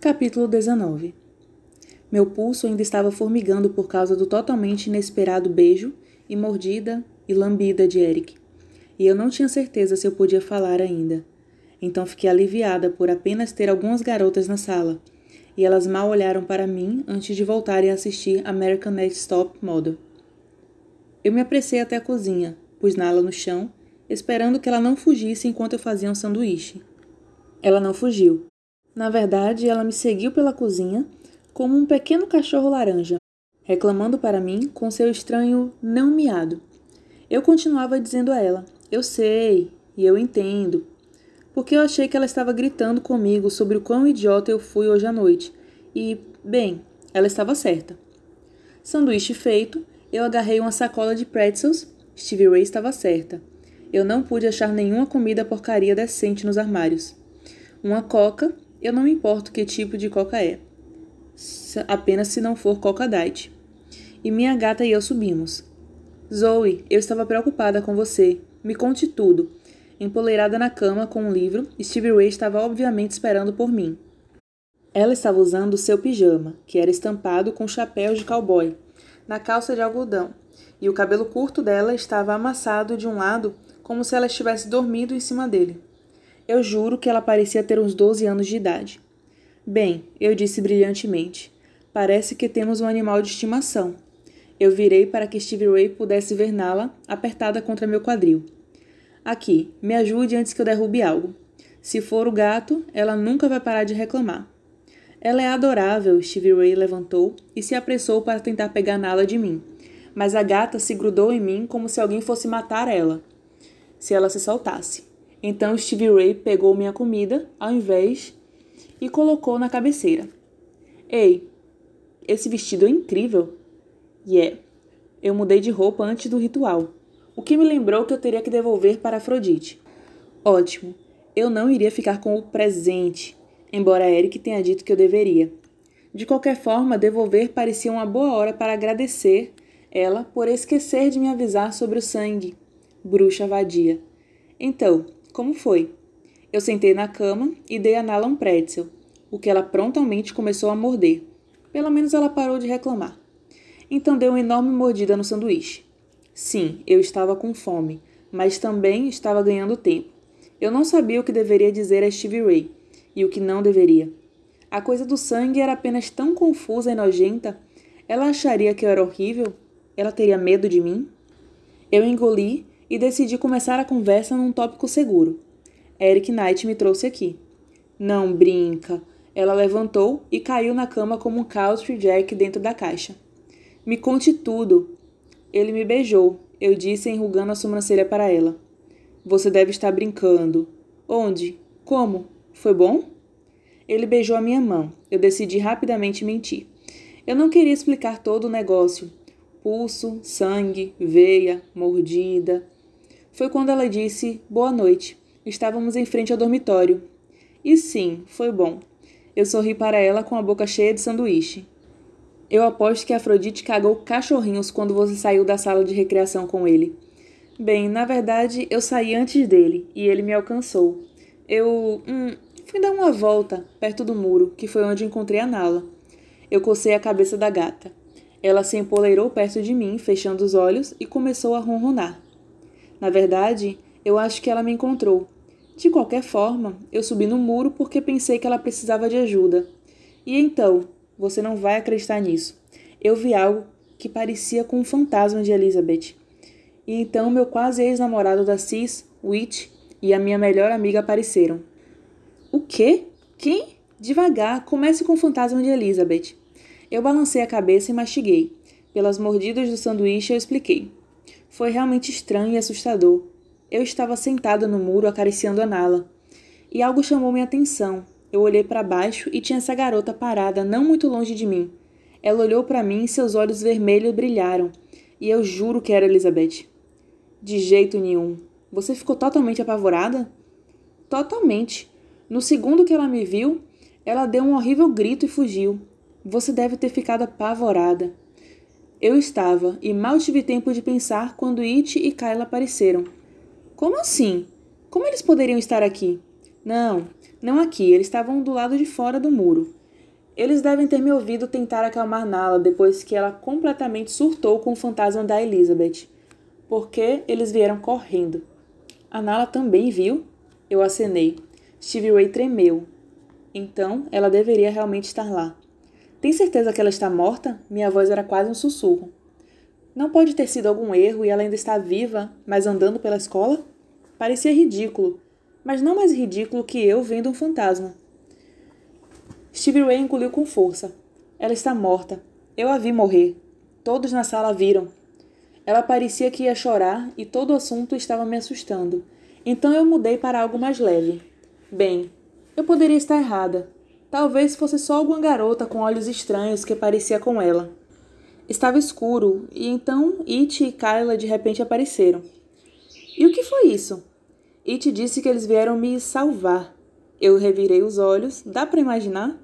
Capítulo 19 Meu pulso ainda estava formigando por causa do totalmente inesperado beijo e mordida e lambida de Eric. E eu não tinha certeza se eu podia falar ainda. Então fiquei aliviada por apenas ter algumas garotas na sala, e elas mal olharam para mim antes de voltarem a assistir American Next Top Model. Eu me apressei até a cozinha, pus nala no chão, esperando que ela não fugisse enquanto eu fazia um sanduíche. Ela não fugiu, na verdade, ela me seguiu pela cozinha como um pequeno cachorro laranja, reclamando para mim com seu estranho não miado. Eu continuava dizendo a ela: Eu sei, e eu entendo. Porque eu achei que ela estava gritando comigo sobre o quão idiota eu fui hoje à noite. E, bem, ela estava certa. Sanduíche feito, eu agarrei uma sacola de pretzels. Stevie Ray estava certa. Eu não pude achar nenhuma comida porcaria decente nos armários. Uma coca eu não me importo que tipo de coca é, apenas se não for coca diet. E minha gata e eu subimos. Zoe, eu estava preocupada com você. Me conte tudo. Empoleirada na cama com um livro, Stevie Ray estava obviamente esperando por mim. Ela estava usando seu pijama, que era estampado com chapéu de cowboy, na calça de algodão, e o cabelo curto dela estava amassado de um lado como se ela estivesse dormindo em cima dele. Eu juro que ela parecia ter uns 12 anos de idade. Bem, eu disse brilhantemente. Parece que temos um animal de estimação. Eu virei para que Stevie Ray pudesse ver Nala apertada contra meu quadril. Aqui, me ajude antes que eu derrube algo. Se for o gato, ela nunca vai parar de reclamar. Ela é adorável, Stevie Ray levantou e se apressou para tentar pegar Nala de mim. Mas a gata se grudou em mim como se alguém fosse matar ela. Se ela se soltasse. Então Stevie Ray pegou minha comida ao invés e colocou na cabeceira. Ei, esse vestido é incrível. Yeah, eu mudei de roupa antes do ritual, o que me lembrou que eu teria que devolver para Afrodite. Ótimo, eu não iria ficar com o presente, embora Eric tenha dito que eu deveria. De qualquer forma, devolver parecia uma boa hora para agradecer ela por esquecer de me avisar sobre o sangue. Bruxa vadia. Então, como foi? Eu sentei na cama e dei a Nala um pretzel, o que ela prontamente começou a morder. Pelo menos ela parou de reclamar. Então deu uma enorme mordida no sanduíche. Sim, eu estava com fome, mas também estava ganhando tempo. Eu não sabia o que deveria dizer a Stevie Ray e o que não deveria. A coisa do sangue era apenas tão confusa e nojenta. Ela acharia que eu era horrível? Ela teria medo de mim? Eu engoli e decidi começar a conversa num tópico seguro. Eric Knight me trouxe aqui. Não brinca. Ela levantou e caiu na cama como um country jack dentro da caixa. Me conte tudo. Ele me beijou, eu disse enrugando a sobrancelha para ela. Você deve estar brincando. Onde? Como? Foi bom? Ele beijou a minha mão. Eu decidi rapidamente mentir. Eu não queria explicar todo o negócio. Pulso, sangue, veia, mordida. Foi quando ela disse boa noite. Estávamos em frente ao dormitório. E sim, foi bom. Eu sorri para ela com a boca cheia de sanduíche. Eu aposto que Afrodite cagou cachorrinhos quando você saiu da sala de recreação com ele. Bem, na verdade, eu saí antes dele e ele me alcançou. Eu. Hum, fui dar uma volta perto do muro, que foi onde encontrei a Nala. Eu cocei a cabeça da gata. Ela se empoleirou perto de mim, fechando os olhos, e começou a ronronar. Na verdade, eu acho que ela me encontrou. De qualquer forma, eu subi no muro porque pensei que ela precisava de ajuda. E então, você não vai acreditar nisso. Eu vi algo que parecia com um fantasma de Elizabeth. E então meu quase ex-namorado da Cis, Witch, e a minha melhor amiga apareceram. O quê? Quem? Devagar, comece com o fantasma de Elizabeth. Eu balancei a cabeça e mastiguei. Pelas mordidas do sanduíche, eu expliquei. Foi realmente estranho e assustador. Eu estava sentada no muro acariciando a Nala. E algo chamou minha atenção. Eu olhei para baixo e tinha essa garota parada não muito longe de mim. Ela olhou para mim e seus olhos vermelhos brilharam. E eu juro que era Elizabeth. De jeito nenhum. Você ficou totalmente apavorada? Totalmente. No segundo que ela me viu, ela deu um horrível grito e fugiu. Você deve ter ficado apavorada. Eu estava, e mal tive tempo de pensar quando It e Kyla apareceram. Como assim? Como eles poderiam estar aqui? Não, não aqui, eles estavam do lado de fora do muro. Eles devem ter me ouvido tentar acalmar Nala depois que ela completamente surtou com o fantasma da Elizabeth, porque eles vieram correndo. A Nala também viu? Eu acenei. Stevie Ray tremeu. Então, ela deveria realmente estar lá. Tem certeza que ela está morta? Minha voz era quase um sussurro. Não pode ter sido algum erro e ela ainda está viva, mas andando pela escola? Parecia ridículo, mas não mais ridículo que eu vendo um fantasma. Stevie Ray engoliu com força. Ela está morta. Eu a vi morrer. Todos na sala viram. Ela parecia que ia chorar e todo o assunto estava me assustando. Então eu mudei para algo mais leve. Bem, eu poderia estar errada. Talvez fosse só alguma garota com olhos estranhos que parecia com ela. Estava escuro e então It e Kyla de repente apareceram. E o que foi isso? It disse que eles vieram me salvar. Eu revirei os olhos. Dá para imaginar?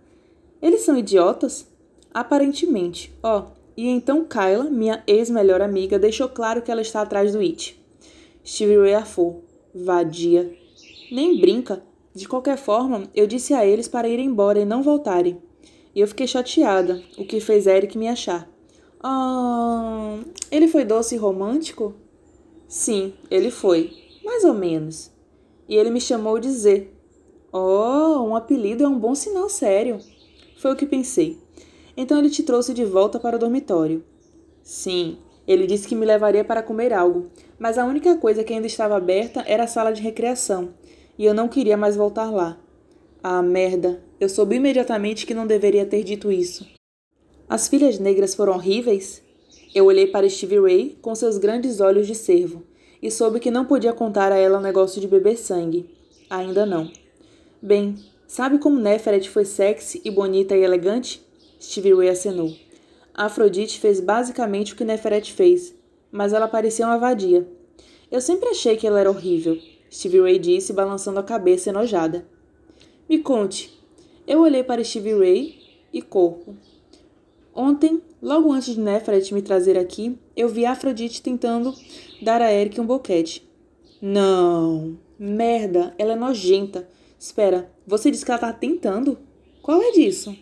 Eles são idiotas? Aparentemente. Ó, oh, e então Kyla, minha ex-melhor amiga, deixou claro que ela está atrás do It. Steve Ray afou. Vadia. Nem brinca. De qualquer forma, eu disse a eles para ir embora e não voltarem. E eu fiquei chateada, o que fez Eric me achar. Ah, ele foi doce e romântico? Sim, ele foi. Mais ou menos. E ele me chamou de Z. Oh, um apelido é um bom sinal sério. Foi o que pensei. Então ele te trouxe de volta para o dormitório. Sim, ele disse que me levaria para comer algo, mas a única coisa que ainda estava aberta era a sala de recreação, e eu não queria mais voltar lá. Ah, merda! Eu soube imediatamente que não deveria ter dito isso. As filhas negras foram horríveis? Eu olhei para Stevie Ray com seus grandes olhos de cervo e soube que não podia contar a ela o negócio de beber sangue. Ainda não. Bem, sabe como Neferet foi sexy e bonita e elegante? Stevie Ray acenou. Afrodite fez basicamente o que Neferet fez, mas ela parecia uma vadia. Eu sempre achei que ela era horrível, Stevie Ray disse, balançando a cabeça enojada. Me conte. Eu olhei para Stevie Ray e corpo. Ontem, logo antes de Nefret me trazer aqui, eu vi Afrodite tentando dar a Eric um boquete. Não, merda, ela é nojenta. Espera, você disse que ela tá tentando? Qual é disso?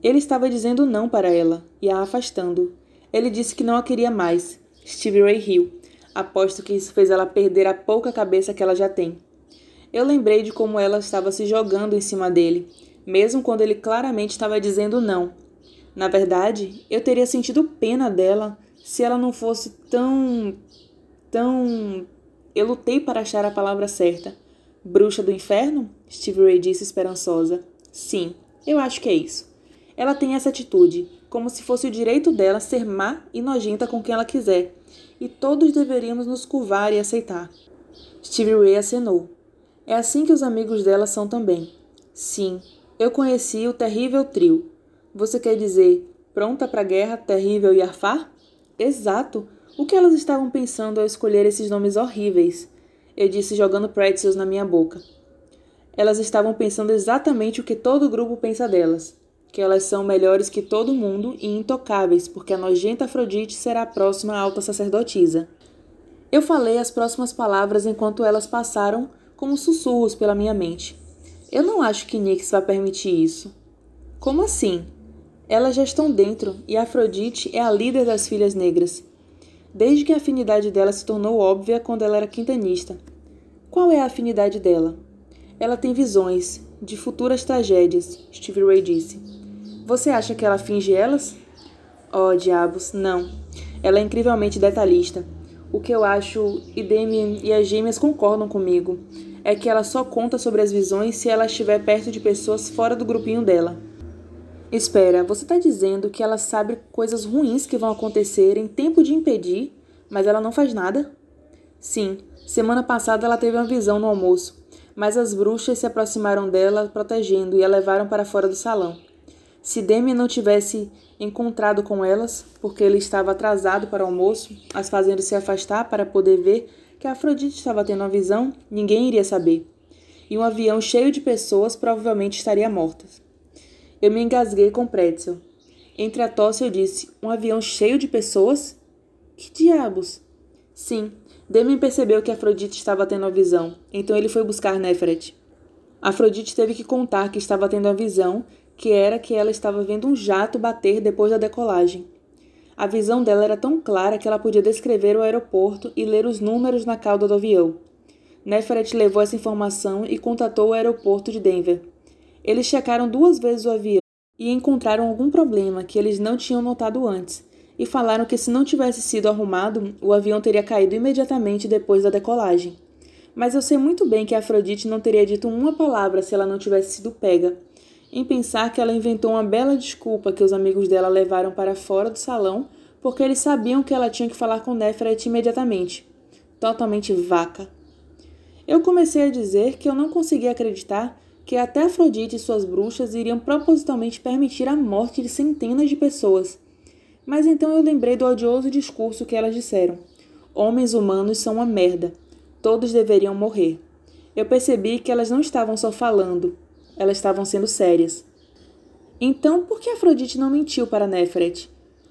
Ele estava dizendo não para ela e a afastando. Ele disse que não a queria mais. Stevie Ray riu. Aposto que isso fez ela perder a pouca cabeça que ela já tem. Eu lembrei de como ela estava se jogando em cima dele, mesmo quando ele claramente estava dizendo não na verdade, eu teria sentido pena dela se ela não fosse tão. tão. Eu lutei para achar a palavra certa. Bruxa do inferno? Steve Ray disse esperançosa. Sim, eu acho que é isso. Ela tem essa atitude, como se fosse o direito dela ser má e nojenta com quem ela quiser, e todos deveríamos nos curvar e aceitar. Steve Ray acenou. É assim que os amigos dela são também. Sim, eu conheci o terrível trio, você quer dizer pronta para a guerra terrível e arfar? Exato. O que elas estavam pensando ao escolher esses nomes horríveis? Eu disse jogando pretzels na minha boca. Elas estavam pensando exatamente o que todo grupo pensa delas. Que elas são melhores que todo mundo e intocáveis, porque a nojenta Afrodite será a próxima alta sacerdotisa. Eu falei as próximas palavras enquanto elas passaram como sussurros pela minha mente. Eu não acho que Nix vai permitir isso. Como assim? Elas já estão dentro e Afrodite é a líder das filhas negras, desde que a afinidade dela se tornou óbvia quando ela era quintanista. Qual é a afinidade dela? Ela tem visões de futuras tragédias, Stevie Ray disse. Você acha que ela finge elas? Oh, diabos, não. Ela é incrivelmente detalhista. O que eu acho, e Demi e as gêmeas concordam comigo, é que ela só conta sobre as visões se ela estiver perto de pessoas fora do grupinho dela. Espera, você está dizendo que ela sabe coisas ruins que vão acontecer em tempo de impedir, mas ela não faz nada? Sim, semana passada ela teve uma visão no almoço, mas as bruxas se aproximaram dela protegendo e a levaram para fora do salão. Se Demi não tivesse encontrado com elas, porque ele estava atrasado para o almoço, as fazendo se afastar para poder ver que Afrodite estava tendo uma visão, ninguém iria saber. E um avião cheio de pessoas provavelmente estaria morto. Eu me engasguei com pretzel. Entre a tosse eu disse: Um avião cheio de pessoas? Que diabos? Sim, Demian percebeu que Afrodite estava tendo a visão, então ele foi buscar Neferet. Afrodite teve que contar que estava tendo a visão que era que ela estava vendo um jato bater depois da decolagem. A visão dela era tão clara que ela podia descrever o aeroporto e ler os números na cauda do avião. Neferet levou essa informação e contatou o aeroporto de Denver. Eles checaram duas vezes o avião e encontraram algum problema que eles não tinham notado antes, e falaram que se não tivesse sido arrumado, o avião teria caído imediatamente depois da decolagem. Mas eu sei muito bem que Afrodite não teria dito uma palavra se ela não tivesse sido pega, em pensar que ela inventou uma bela desculpa que os amigos dela levaram para fora do salão porque eles sabiam que ela tinha que falar com Nefret imediatamente. Totalmente vaca. Eu comecei a dizer que eu não conseguia acreditar que até Afrodite e suas bruxas iriam propositalmente permitir a morte de centenas de pessoas. Mas então eu lembrei do odioso discurso que elas disseram: Homens humanos são uma merda. Todos deveriam morrer. Eu percebi que elas não estavam só falando, elas estavam sendo sérias. Então, por que Afrodite não mentiu para Nefret?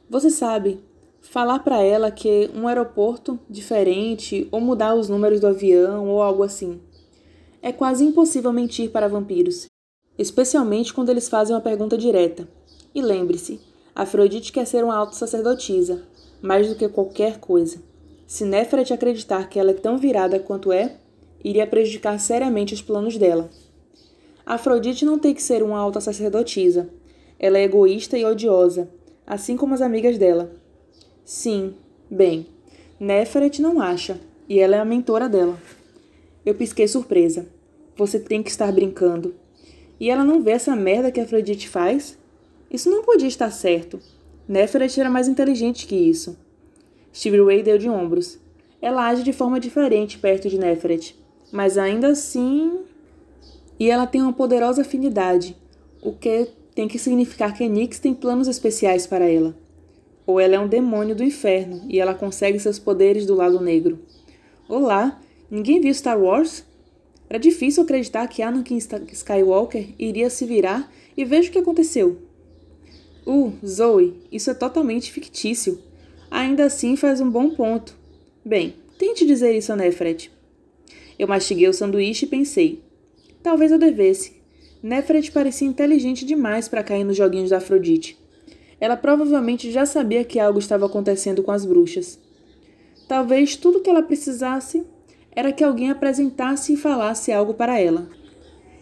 Você sabe, falar para ela que um aeroporto diferente ou mudar os números do avião ou algo assim. É quase impossível mentir para vampiros, especialmente quando eles fazem uma pergunta direta. E lembre-se, Afrodite quer ser uma auto-sacerdotisa, mais do que qualquer coisa. Se Nefret acreditar que ela é tão virada quanto é, iria prejudicar seriamente os planos dela. Afrodite não tem que ser uma alta sacerdotisa. Ela é egoísta e odiosa, assim como as amigas dela. Sim, bem, Neferet não acha, e ela é a mentora dela. Eu pisquei surpresa. Você tem que estar brincando. E ela não vê essa merda que Afrodite faz? Isso não podia estar certo. Neferet era mais inteligente que isso. Stevie Ray deu de ombros. Ela age de forma diferente perto de Neferet, mas ainda assim e ela tem uma poderosa afinidade, o que tem que significar que Nix tem planos especiais para ela. Ou ela é um demônio do inferno e ela consegue seus poderes do lado negro. Olá, ninguém viu Star Wars? Era difícil acreditar que Anakin Skywalker iria se virar e veja o que aconteceu. Uh, Zoe, isso é totalmente fictício. Ainda assim faz um bom ponto. Bem, tente dizer isso a Nefret. Eu mastiguei o sanduíche e pensei. Talvez eu devesse. Nefret parecia inteligente demais para cair nos joguinhos da Afrodite. Ela provavelmente já sabia que algo estava acontecendo com as bruxas. Talvez tudo que ela precisasse era que alguém apresentasse e falasse algo para ela.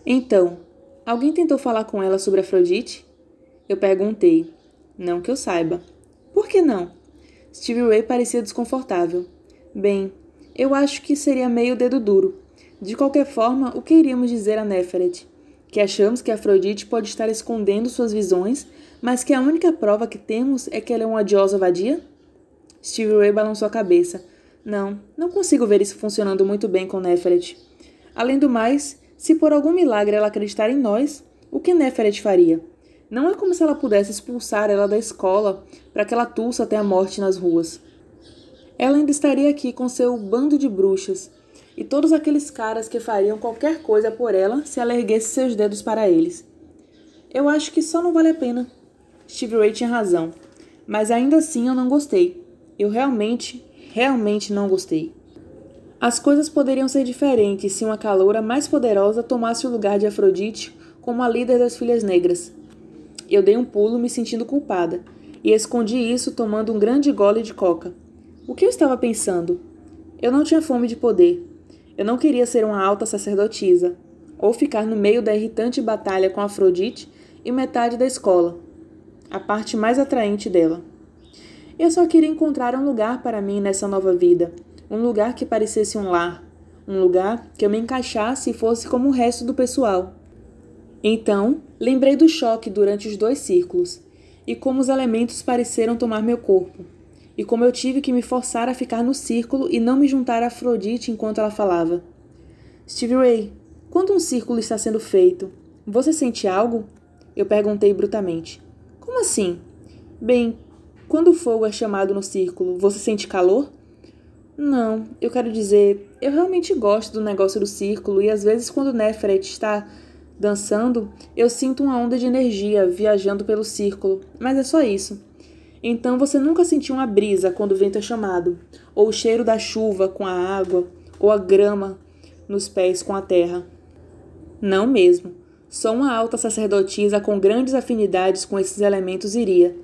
Então, alguém tentou falar com ela sobre Afrodite? Eu perguntei. Não que eu saiba. Por que não? Stevie Ray parecia desconfortável. Bem, eu acho que seria meio dedo duro. De qualquer forma, o que iríamos dizer a Neferet? Que achamos que Afrodite pode estar escondendo suas visões, mas que a única prova que temos é que ela é uma odiosa vadia? Stevie Ray balançou a cabeça. Não, não consigo ver isso funcionando muito bem com Neferet. Além do mais, se por algum milagre ela acreditar em nós, o que Neferet faria? Não é como se ela pudesse expulsar ela da escola para que ela tussa até a morte nas ruas. Ela ainda estaria aqui com seu bando de bruxas, e todos aqueles caras que fariam qualquer coisa por ela se ela erguesse seus dedos para eles. Eu acho que só não vale a pena. Steve Ray tinha razão, mas ainda assim eu não gostei. Eu realmente, realmente não gostei. As coisas poderiam ser diferentes se uma caloura mais poderosa tomasse o lugar de Afrodite como a líder das filhas negras. Eu dei um pulo me sentindo culpada e escondi isso tomando um grande gole de coca. O que eu estava pensando? Eu não tinha fome de poder. Eu não queria ser uma alta sacerdotisa, ou ficar no meio da irritante batalha com Afrodite e metade da escola, a parte mais atraente dela. Eu só queria encontrar um lugar para mim nessa nova vida, um lugar que parecesse um lar, um lugar que eu me encaixasse e fosse como o resto do pessoal. Então, lembrei do choque durante os dois círculos e como os elementos pareceram tomar meu corpo e como eu tive que me forçar a ficar no círculo e não me juntar a Afrodite enquanto ela falava. Stevie Ray, quando um círculo está sendo feito, você sente algo? Eu perguntei brutamente. Como assim? Bem, quando o fogo é chamado no círculo, você sente calor? Não, eu quero dizer, eu realmente gosto do negócio do círculo e às vezes quando Neferet está dançando, eu sinto uma onda de energia viajando pelo círculo, mas é só isso. Então você nunca sentiu uma brisa quando o vento é chamado, ou o cheiro da chuva com a água, ou a grama nos pés com a terra. Não mesmo. Só uma alta sacerdotisa com grandes afinidades com esses elementos iria.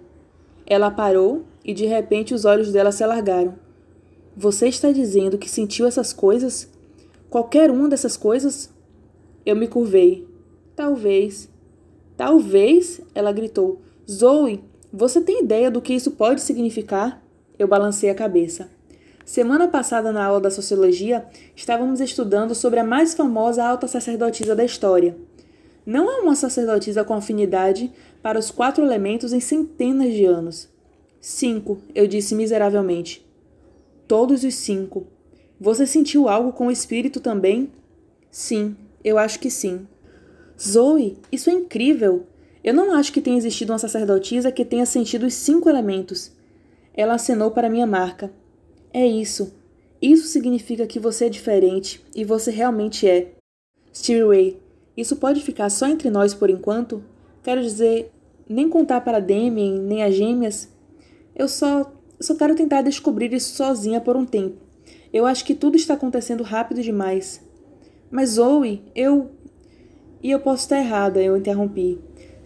Ela parou e de repente os olhos dela se alargaram. Você está dizendo que sentiu essas coisas? Qualquer uma dessas coisas? Eu me curvei. Talvez. Talvez, ela gritou. Zoe, você tem ideia do que isso pode significar? Eu balancei a cabeça. Semana passada, na aula da sociologia, estávamos estudando sobre a mais famosa alta sacerdotisa da história. Não é uma sacerdotisa com afinidade para os quatro elementos em centenas de anos. Cinco, eu disse miseravelmente. Todos os cinco. Você sentiu algo com o espírito também? Sim, eu acho que sim. Zoe, isso é incrível! Eu não acho que tenha existido uma sacerdotisa que tenha sentido os cinco elementos. Ela acenou para minha marca. É isso. Isso significa que você é diferente e você realmente é. Stevie isso pode ficar só entre nós por enquanto? Quero dizer, nem contar para Demian, nem as gêmeas. Eu só, só quero tentar descobrir isso sozinha por um tempo. Eu acho que tudo está acontecendo rápido demais. Mas Zoe, eu. E eu posso estar errada, eu interrompi.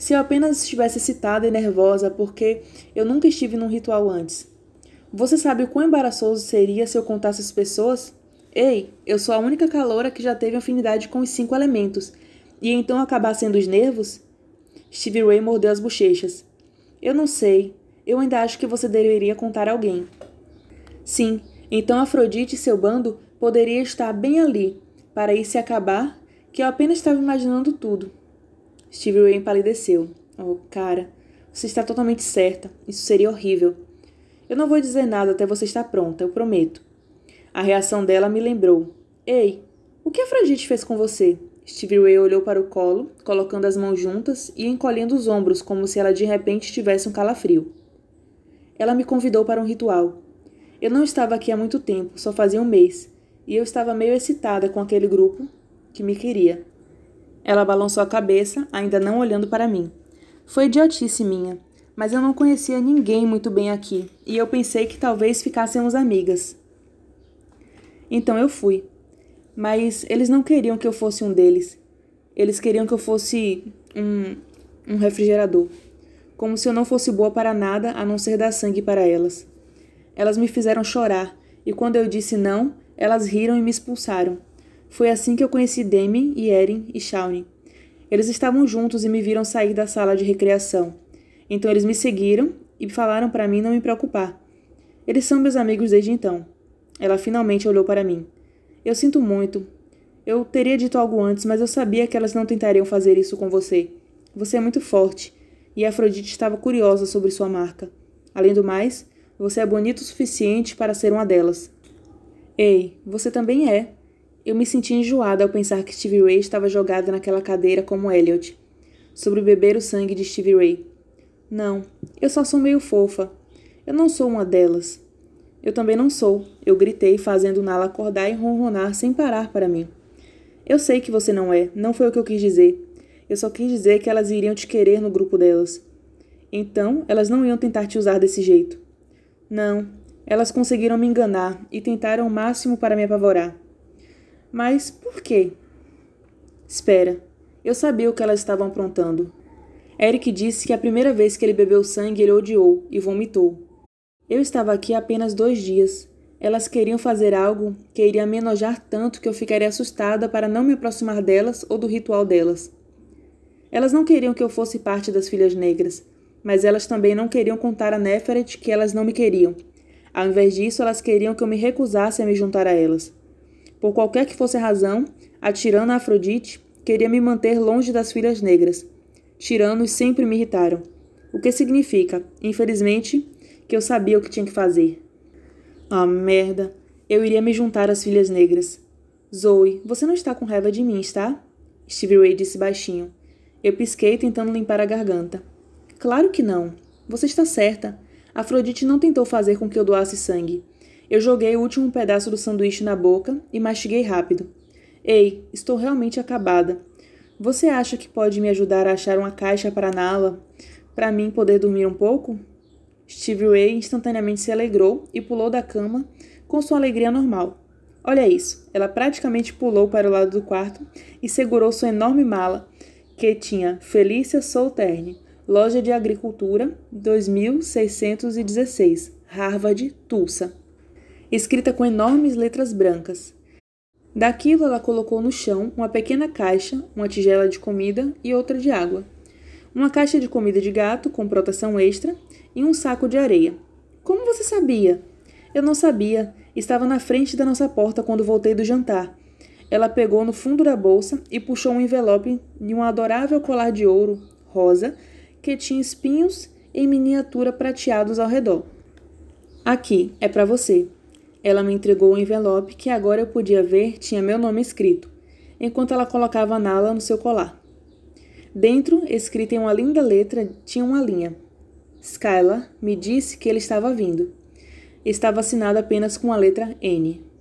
Se eu apenas estivesse excitada e nervosa porque eu nunca estive num ritual antes. Você sabe o quão embaraçoso seria se eu contasse às pessoas? Ei, eu sou a única caloura que já teve afinidade com os cinco elementos, e então acabar sendo os nervos? Stevie Ray mordeu as bochechas. Eu não sei. Eu ainda acho que você deveria contar a alguém. Sim, então Afrodite e seu bando poderia estar bem ali, para ir se acabar, que eu apenas estava imaginando tudo. Stevie Ray empalideceu. Oh, cara, você está totalmente certa. Isso seria horrível. Eu não vou dizer nada até você estar pronta, eu prometo. A reação dela me lembrou. Ei, o que Afrodite fez com você? Stevie Ray olhou para o colo, colocando as mãos juntas e encolhendo os ombros como se ela de repente tivesse um calafrio. Ela me convidou para um ritual. Eu não estava aqui há muito tempo, só fazia um mês, e eu estava meio excitada com aquele grupo que me queria. Ela balançou a cabeça, ainda não olhando para mim. Foi idiotice minha mas eu não conhecia ninguém muito bem aqui e eu pensei que talvez ficássemos amigas. Então eu fui. Mas eles não queriam que eu fosse um deles. Eles queriam que eu fosse um, um refrigerador. Como se eu não fosse boa para nada a não ser dar sangue para elas. Elas me fizeram chorar e quando eu disse não, elas riram e me expulsaram. Foi assim que eu conheci Demi e Erin e Shawnee. Eles estavam juntos e me viram sair da sala de recreação. Então eles me seguiram e falaram para mim não me preocupar. Eles são meus amigos desde então. Ela finalmente olhou para mim. Eu sinto muito. Eu teria dito algo antes, mas eu sabia que elas não tentariam fazer isso com você. Você é muito forte, e Afrodite estava curiosa sobre sua marca. Além do mais, você é bonito o suficiente para ser uma delas. Ei, você também é. Eu me senti enjoada ao pensar que Stevie Ray estava jogada naquela cadeira como Elliot, sobre beber o sangue de Stevie Ray. Não, eu só sou meio fofa. Eu não sou uma delas. Eu também não sou, eu gritei, fazendo Nala acordar e ronronar sem parar para mim. Eu sei que você não é, não foi o que eu quis dizer. Eu só quis dizer que elas iriam te querer no grupo delas. Então, elas não iam tentar te usar desse jeito. Não, elas conseguiram me enganar e tentaram o máximo para me apavorar. Mas por quê? Espera, eu sabia o que elas estavam aprontando. Eric disse que a primeira vez que ele bebeu sangue ele odiou e vomitou. Eu estava aqui apenas dois dias. Elas queriam fazer algo que iria me enojar tanto que eu ficaria assustada para não me aproximar delas ou do ritual delas. Elas não queriam que eu fosse parte das filhas negras, mas elas também não queriam contar a Neferet que elas não me queriam. Ao invés disso, elas queriam que eu me recusasse a me juntar a elas. Por qualquer que fosse a razão, a tirana Afrodite queria me manter longe das filhas negras, Tiranos sempre me irritaram. O que significa, infelizmente, que eu sabia o que tinha que fazer. Ah, merda. Eu iria me juntar às filhas negras. Zoe, você não está com raiva de mim, está? Stevie Ray disse baixinho. Eu pisquei tentando limpar a garganta. Claro que não. Você está certa. Afrodite não tentou fazer com que eu doasse sangue. Eu joguei o último pedaço do sanduíche na boca e mastiguei rápido. Ei, estou realmente acabada. Você acha que pode me ajudar a achar uma caixa para Nala, para mim poder dormir um pouco? Steve Ray instantaneamente se alegrou e pulou da cama com sua alegria normal. Olha isso! Ela praticamente pulou para o lado do quarto e segurou sua enorme mala, que tinha Felícia Solterne, Loja de Agricultura, 2616, Harvard, Tulsa. Escrita com enormes letras brancas. Daquilo ela colocou no chão uma pequena caixa, uma tigela de comida e outra de água. Uma caixa de comida de gato com proteção extra e um saco de areia. Como você sabia? Eu não sabia. Estava na frente da nossa porta quando voltei do jantar. Ela pegou no fundo da bolsa e puxou um envelope de um adorável colar de ouro rosa que tinha espinhos em miniatura prateados ao redor. Aqui, é para você. Ela me entregou o um envelope que agora eu podia ver tinha meu nome escrito, enquanto ela colocava a nala no seu colar. Dentro, escrita em uma linda letra, tinha uma linha. Skylar me disse que ele estava vindo. Estava assinado apenas com a letra N.